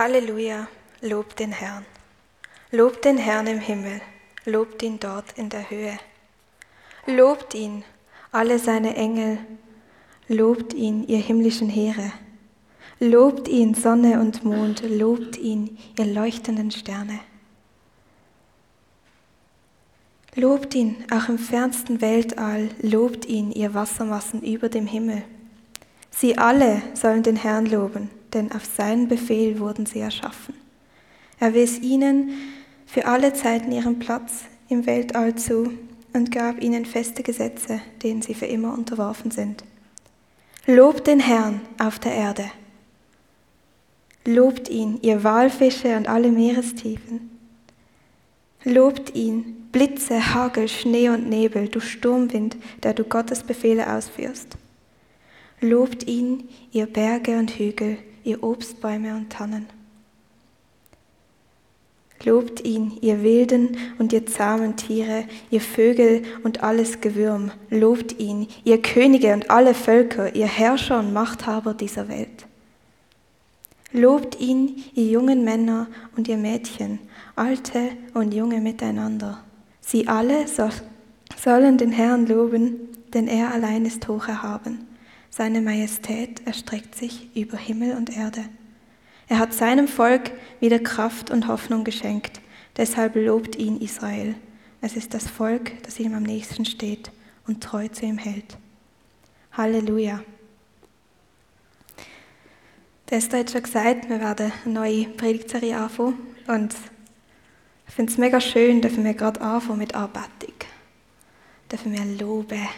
Halleluja, lobt den Herrn. Lobt den Herrn im Himmel, lobt ihn dort in der Höhe. Lobt ihn, alle seine Engel, lobt ihn, ihr himmlischen Heere. Lobt ihn, Sonne und Mond, lobt ihn, ihr leuchtenden Sterne. Lobt ihn, auch im fernsten Weltall, lobt ihn, ihr Wassermassen über dem Himmel. Sie alle sollen den Herrn loben, denn auf seinen Befehl wurden sie erschaffen. Er wies ihnen für alle Zeiten ihren Platz im Weltall zu und gab ihnen feste Gesetze, denen sie für immer unterworfen sind. Lobt den Herrn auf der Erde. Lobt ihn, ihr Walfische und alle Meerestiefen. Lobt ihn, Blitze, Hagel, Schnee und Nebel, du Sturmwind, der du Gottes Befehle ausführst. Lobt ihn, ihr Berge und Hügel, ihr Obstbäume und Tannen. Lobt ihn, ihr wilden und ihr zahmen Tiere, ihr Vögel und alles Gewürm. Lobt ihn, ihr Könige und alle Völker, ihr Herrscher und Machthaber dieser Welt. Lobt ihn, ihr jungen Männer und ihr Mädchen, alte und junge miteinander. Sie alle sollen den Herrn loben, denn er allein ist hoch erhaben. Seine Majestät erstreckt sich über Himmel und Erde. Er hat seinem Volk wieder Kraft und Hoffnung geschenkt. Deshalb lobt ihn Israel. Es ist das Volk, das ihm am nächsten steht und treu zu ihm hält. Halleluja. Der Esther hat schon gesagt, wir werden eine neue Predigtserie anfangen. Und ich finde es mega schön, dass wir gerade anfangen mit Anbetung. Dürfen wir loben.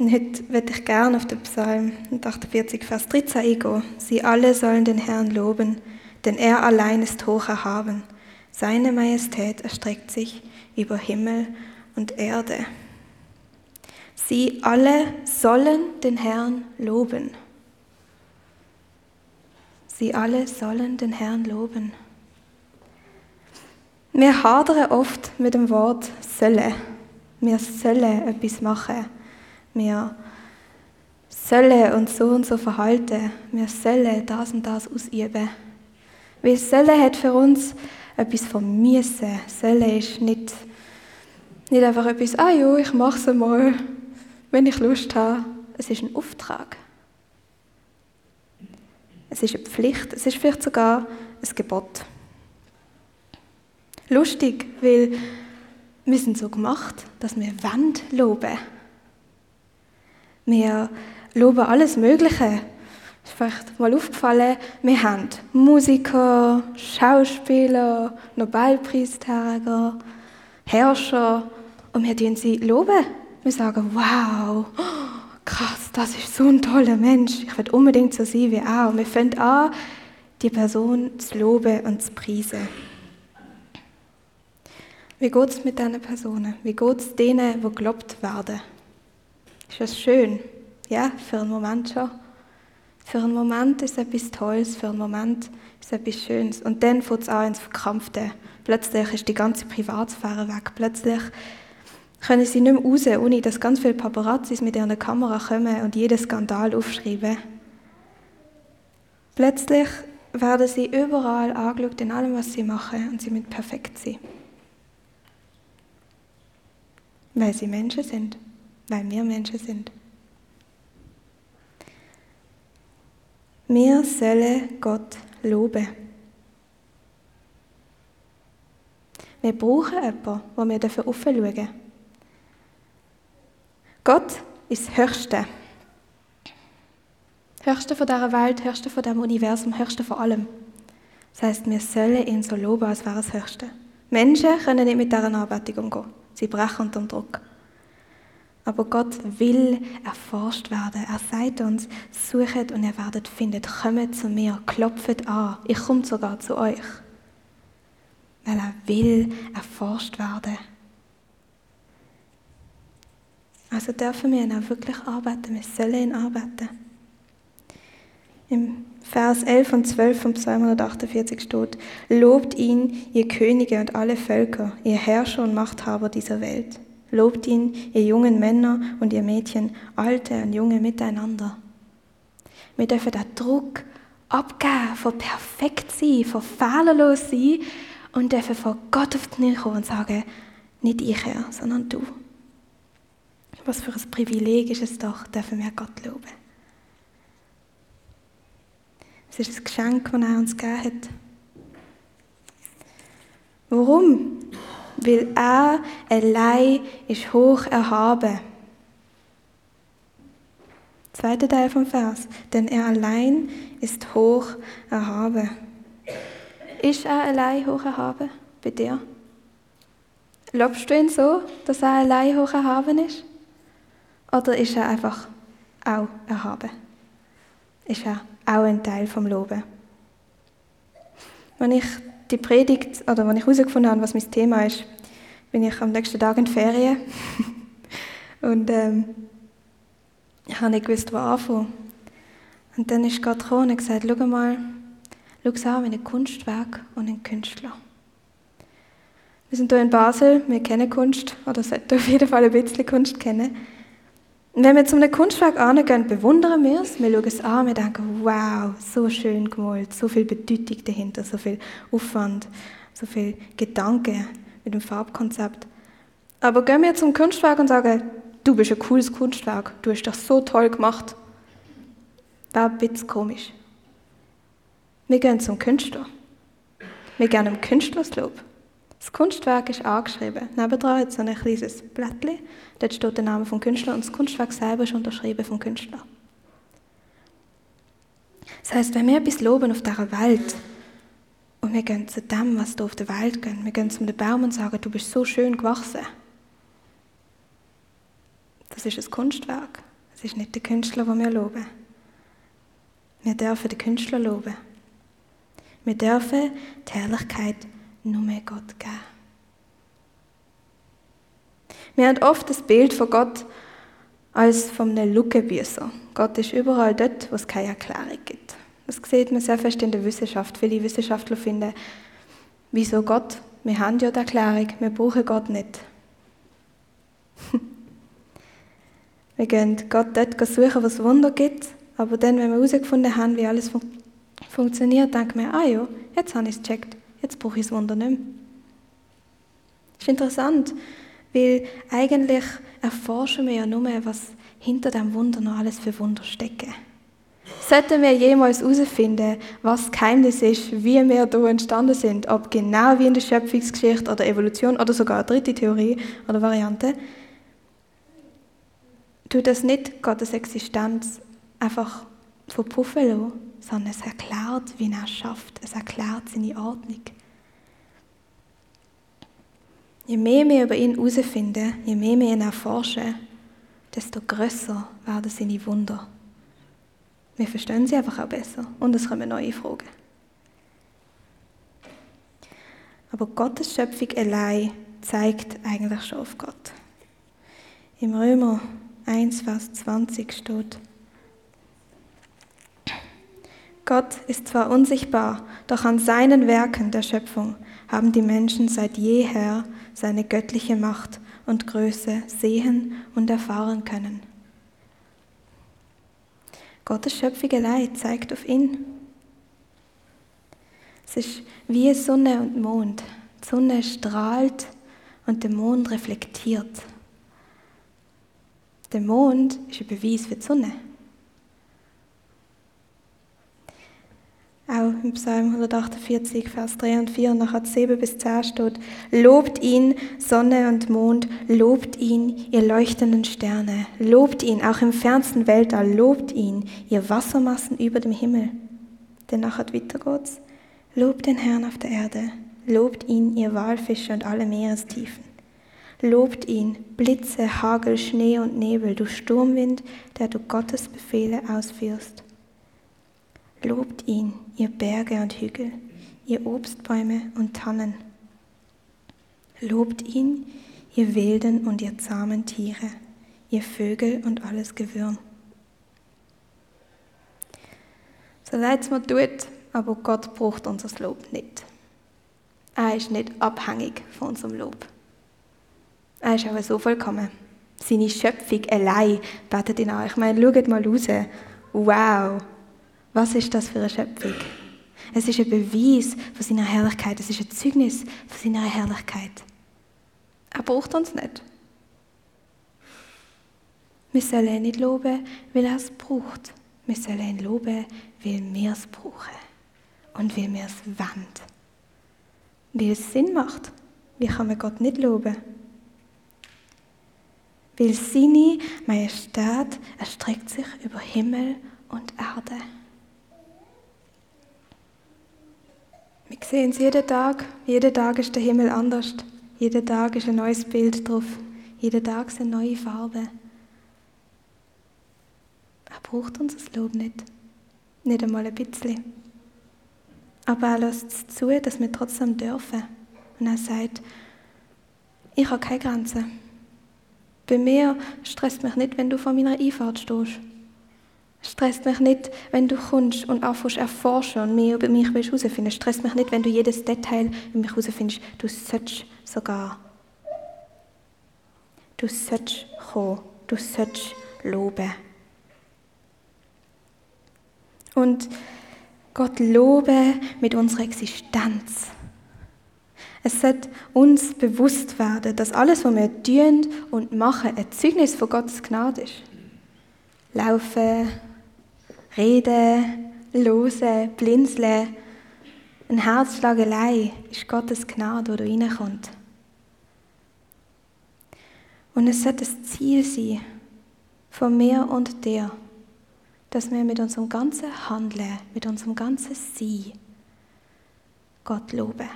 Und heute würde ich gerne auf den Psalm 48, Vers 13 eingehen. Sie alle sollen den Herrn loben, denn er allein ist hoch erhaben. Seine Majestät erstreckt sich über Himmel und Erde. Sie alle sollen den Herrn loben. Sie alle sollen den Herrn loben. Wir hadern oft mit dem Wort solle. Wir sollen etwas machen wir sollen uns so und so verhalten. Wir sollen das und das ausüben. Weil sollen hat für uns etwas von müssen. Sollen ist nicht, nicht einfach etwas, ah ja, ich mache es einmal, wenn ich Lust habe. Es ist ein Auftrag. Es ist eine Pflicht. Es ist vielleicht sogar ein Gebot. Lustig, weil wir sind so gemacht, dass wir Wand loben wir loben alles Mögliche. Ist vielleicht mal aufgefallen, wir haben Musiker, Schauspieler, Nobelpreisträger, Herrscher und wir loben sie loben. Wir sagen, wow, krass, das ist so ein toller Mensch. Ich will unbedingt so sein wie er. Und wir fangen an, die Person zu loben und zu preisen. Wie geht es mit diesen Personen? Wie geht es denen, die gelobt werden? Ist das schön? Ja, für einen Moment schon. Für einen Moment ist etwas Tolles, für einen Moment ist etwas Schönes. Und dann fängt es an ins Verkrampfte. Plötzlich ist die ganze Privatsphäre weg. Plötzlich können sie nicht mehr raus, ohne dass ganz viele Paparazzis mit ihren Kamera kommen und jeden Skandal aufschreiben. Plötzlich werden sie überall angeschaut in allem, was sie machen und sie müssen perfekt sein. Weil sie Menschen sind weil wir Menschen sind. Wir sollen Gott loben. Wir brauchen jemanden, wo wir dafür aufschauen Gott ist das Höchste. Höchste von dieser Welt, Höchste von diesem Universum, Höchste von allem. Das heißt, wir sollen ihn so loben, als wäre das Höchste. Menschen können nicht mit dieser Anbetung umgehen. Sie brechen unter Druck. Aber Gott will erforscht werden. Er sagt uns, suchet und ihr werdet findet. Kommt zu mir, klopft an. Ich komme sogar zu euch. Weil er will erforscht werden. Also dürfen wir ihn auch wirklich arbeiten. Wir sollen ihn arbeiten. Im Vers 11 und 12 vom Psalm 148 steht, Lobt ihn, ihr Könige und alle Völker, ihr Herrscher und Machthaber dieser Welt. Lobt ihn, ihr jungen Männer und ihr Mädchen, alte und junge miteinander. Wir dürfen den Druck abgeben, von perfekt sein, von fehlerlos sein und dürfen vor Gott auf die Knie kommen und sagen, nicht ich, Herr, sondern du. Was für ein Privileg ist es doch, dürfen wir Gott loben. Es ist ein Geschenk, das er uns gegeben hat. Warum? Weil er allein ist hoch erhaben. Zweiter Teil vom Vers. Denn er allein ist hoch erhaben. Ist er allein hoch erhaben bei dir? Lobst du ihn so, dass er allein hoch erhaben ist? Oder ist er einfach auch erhaben? Ist er auch ein Teil vom Loben? Wenn ich die Predigt, oder wenn ich herausgefunden habe, was mein Thema ist, bin ich am nächsten Tag in Ferien. und ähm, ich habe nicht gewusst, wo anfangen. Und dann ist Gott gekommen und gesagt, schau mal, schau es an wie ein Kunstwerk und ein Künstler. Wir sind hier in Basel, wir kennen Kunst, oder sollten auf jeden Fall ein bisschen Kunst kennen. Wenn wir zu einem Kunstwerk angehen, bewundern wir es, wir schauen es an, wir denken, wow, so schön gemalt, so viel Bedeutung dahinter, so viel Aufwand, so viel Gedanke mit dem Farbkonzept. Aber gehen wir zum Kunstwerk und sagen, du bist ein cooles Kunstwerk, du hast das so toll gemacht. Wäre ein bisschen komisch. Wir gehen zum Künstler. Wir gehen dem Künstlerslob. Das Kunstwerk ist angeschrieben. Nebendran hat es ein kleines Blättchen. Dort steht der Name vom Künstler und das Kunstwerk selber ist unterschrieben vom Künstler. Das heißt, wenn wir etwas loben auf dieser Welt und wir gehen zu dem, was da auf der Welt geht, wir gehen zu dem Baum und sagen, du bist so schön gewachsen. Das ist ein Kunstwerk. Es ist nicht der Künstler, den wir loben. Wir dürfen den Künstler loben. Wir dürfen die Herrlichkeit nur mehr Gott geben. Wir haben oft das Bild von Gott als von einem Lückenbüßer. Gott ist überall dort, wo es keine Erklärung gibt. Das sieht man sehr fest in der Wissenschaft. Viele Wissenschaftler finden, wieso Gott? Wir haben ja die Erklärung, wir brauchen Gott nicht. wir gehen Gott dort suchen, wo es Wunder gibt, aber dann, wenn wir herausgefunden haben, wie alles fun funktioniert, denken wir, ah ja, jetzt habe ich es gecheckt. Jetzt brauche ich das Wunder nicht mehr. Das ist interessant, weil eigentlich erforschen wir ja nur, was hinter dem Wunder noch alles für Wunder stecken. Sollten wir jemals herausfinden, was das Geheimnis ist, wie wir hier entstanden sind, ob genau wie in der Schöpfungsgeschichte oder Evolution oder sogar eine dritte Theorie oder Variante, tut das nicht Gottes Existenz einfach verpuffen lassen, sondern es erklärt, wie er schafft. Es erklärt seine Ordnung. Je mehr wir über ihn herausfinden, je mehr wir ihn erforschen, desto größer werden seine Wunder. Wir verstehen sie einfach auch besser und es kommen neue Fragen. Aber Gottes Schöpfung allein zeigt eigentlich schon auf Gott. Im Römer 1, Vers 20 steht, Gott ist zwar unsichtbar, doch an seinen Werken der Schöpfung haben die Menschen seit jeher seine göttliche Macht und Größe sehen und erfahren können. Gottes Schöpfung zeigt auf ihn. Es ist wie Sonne und Mond. Die Sonne strahlt und der Mond reflektiert. Der Mond ist ein Beweis für die Sonne. Auch im Psalm 148, Vers 3 und 4 und nachher 7 bis 10 steht, Lobt ihn, Sonne und Mond, lobt ihn, ihr leuchtenden Sterne, lobt ihn, auch im fernsten Weltall, lobt ihn, ihr Wassermassen über dem Himmel. Denn nachher weiter geht's, lobt den Herrn auf der Erde, lobt ihn, ihr Walfische und alle Meerestiefen. Lobt ihn, Blitze, Hagel, Schnee und Nebel, du Sturmwind, der du Gottes Befehle ausführst. Lobt ihn, ihr Berge und Hügel, ihr Obstbäume und Tannen. Lobt ihn, ihr wilden und ihr zahmen Tiere, ihr Vögel und alles Gewürm. So leid es mir tut, aber Gott braucht unser Lob nicht. Er ist nicht abhängig von unserem Lob. Er ist aber so vollkommen. Seine Schöpfung allein betet ihn an. Ich meine, schaut mal raus. Wow, Was ist das für eine Schöpfung? Es ist ein Beweis von seiner Herrlichkeit. Es ist ein Zeugnis von seiner Herrlichkeit. Er braucht uns nicht. Wir sollen ihn nicht loben, weil er es braucht. Wir sollen ihn loben, weil wir es brauchen. Und weil wir es wollen. Weil es Sinn macht. Wie kann man Gott nicht loben? Weil seine Majestät erstreckt sich über Himmel und Erde. Wir sehen es jeden Tag. Jeden Tag ist der Himmel anders. Jeden Tag ist ein neues Bild drauf. Jeden Tag sind neue Farben. Er braucht unser Lob nicht. Nicht einmal ein bisschen. Aber er lässt es zu, dass wir trotzdem dürfen. Und er sagt, ich habe keine Grenzen. Bei mir stresst mich nicht, wenn du vor meiner Einfahrt stehst. Stresst mich nicht, wenn du kommst und anfängst erforschen und mehr über mich herausfinden willst. Stresst mich nicht, wenn du jedes Detail über mich herausfindest. Du sollst sogar. Du sollst kommen. Du sollst loben. Und Gott loben mit unserer Existenz. Es sollte uns bewusst werden, dass alles, was wir tun und machen, ein Zeugnis von Gottes Gnade ist. Laufen, reden, losen, blinzeln, ein Herzschlag allein ist Gottes Gnade, wo du reinkommt. Und es sollte das Ziel sein von mir und dir, dass wir mit unserem ganzen Handeln, mit unserem ganzen Sein Gott loben.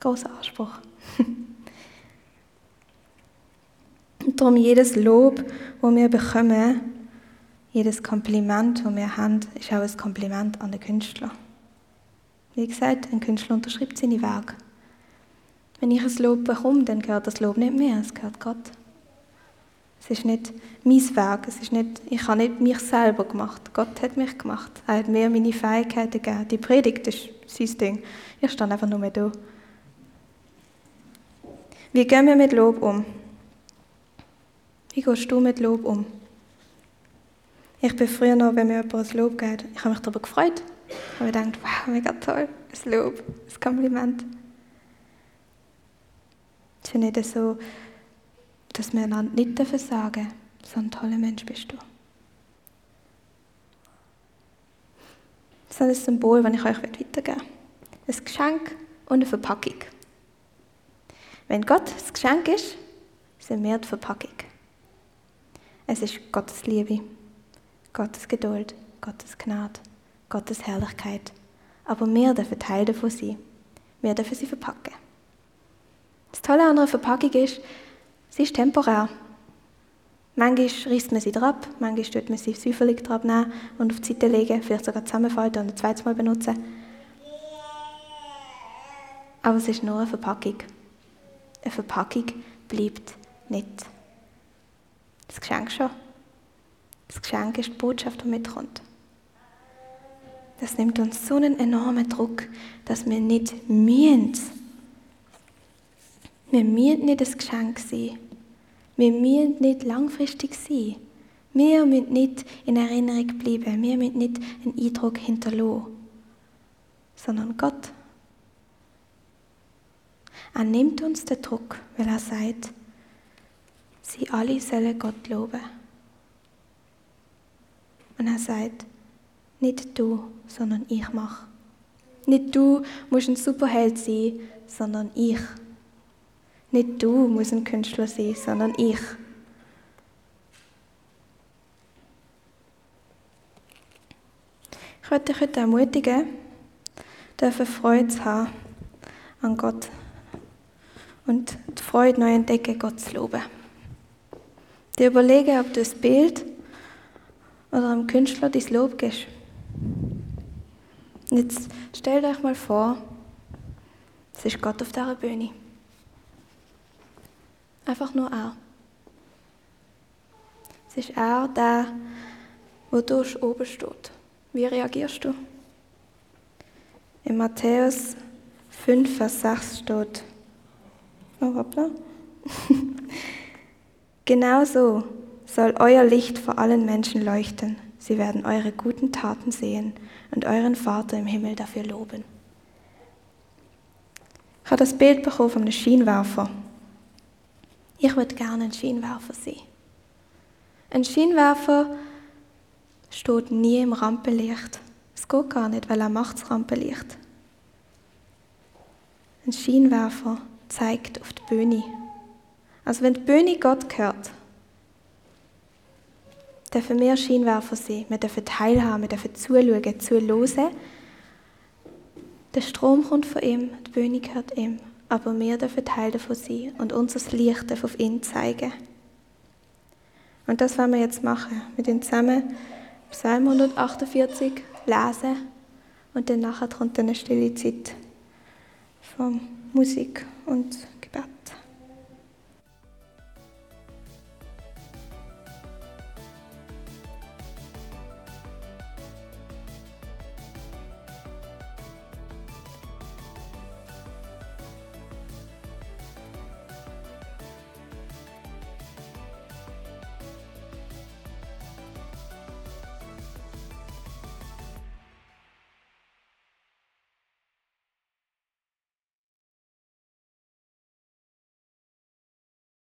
Großer Anspruch. Und darum jedes Lob, wo wir bekommen, jedes Kompliment, das wir haben, ist auch ein Kompliment an den Künstler. Wie gesagt, ein Künstler unterschreibt seine Werke. Wenn ich ein Lob bekomme, dann gehört das Lob nicht mir, es gehört Gott. Es ist nicht mein Werk, es ist nicht, ich habe nicht mich selber gemacht. Gott hat mich gemacht. Er hat mir meine Fähigkeiten gegeben. Die Predigt ist sein Ding. Ich stand einfach nur mehr da. Wie gehen wir mit Lob um? Wie gehst du mit Lob um? Ich bin früher noch, wenn mir jemand ein Lob gibt, ich habe mich darüber gefreut. Ich habe gedacht, wow, mega toll, ein Lob, ein Kompliment. Es ist nicht so, dass wir einander nicht sagen dürfen, so ein toller Mensch bist du. Das ist ein Symbol, das ich euch weitergeben will. Ein Geschenk und eine Verpackung. Wenn Gott das Geschenk ist, sind wir die Verpackung. Es ist Gottes Liebe, Gottes Geduld, Gottes Gnade, Gottes Herrlichkeit. Aber wir dürfen Teil davon sein. Wir dürfen sie verpacken. Das Tolle an einer Verpackung ist, sie ist temporär. Manchmal reißt man sie drauf, manchmal tut man sie säuferlich drauf nehmen und auf die Seite legen, vielleicht sogar zusammenfalten und ein zweites Mal benutzen. Aber es ist nur eine Verpackung. Eine Verpackung bleibt nicht. Das Geschenk schon. Das Geschenk ist die Botschaft, die mitkommt. Das nimmt uns so einen enormen Druck, dass wir nicht mühen. Wir müssen nicht das Geschenk sein. Wir müssen nicht langfristig sein. Wir müssen nicht in Erinnerung bleiben. Wir müssen nicht einen Eindruck hinterlassen. Sondern Gott er nimmt uns den Druck, weil er sagt, sie alle sollen Gott loben. Und er sagt, nicht du, sondern ich mach. Nicht du musst ein Superheld sein, sondern ich. Nicht du musst ein Künstler sein, sondern ich. Ich möchte dich heute ermutigen, dürfen Freude zu haben an Gott und die Freude neu entdecken, Gott zu loben. Dir überlegen, ob du das Bild oder einem Künstler dein Lob gibst. Und jetzt stell dir mal vor, es ist Gott auf dieser Bühne. Einfach nur er. Es ist er, der, wo du oben steht. Wie reagierst du? In Matthäus 5, Vers 6 steht, Oh, hoppla. Genauso soll euer Licht vor allen Menschen leuchten, Sie werden eure guten Taten sehen und euren Vater im Himmel dafür loben. Ich habe das Bild bekommen von einem Scheinwerfer. Ich würde gerne ein Scheinwerfer sein. Ein Scheinwerfer steht nie im Rampenlicht. Es geht gar nicht, weil er macht das Rampenlicht. Ein Scheinwerfer zeigt auf die Bühne. Also wenn die Bühne Gott gehört, dürfen wir Scheinwerfer sein. Wir dürfen teilhaben, wir dürfen zuschauen, zuhören. Der Strom kommt von ihm, die Bühne gehört ihm. Aber wir dürfen Teil davon sein und unser Licht auf ihn zeigen. Und das wollen wir jetzt machen. Wir den zusammen Psalm 148 lesen und dann nachher kommt eine stille Zeit von Musik und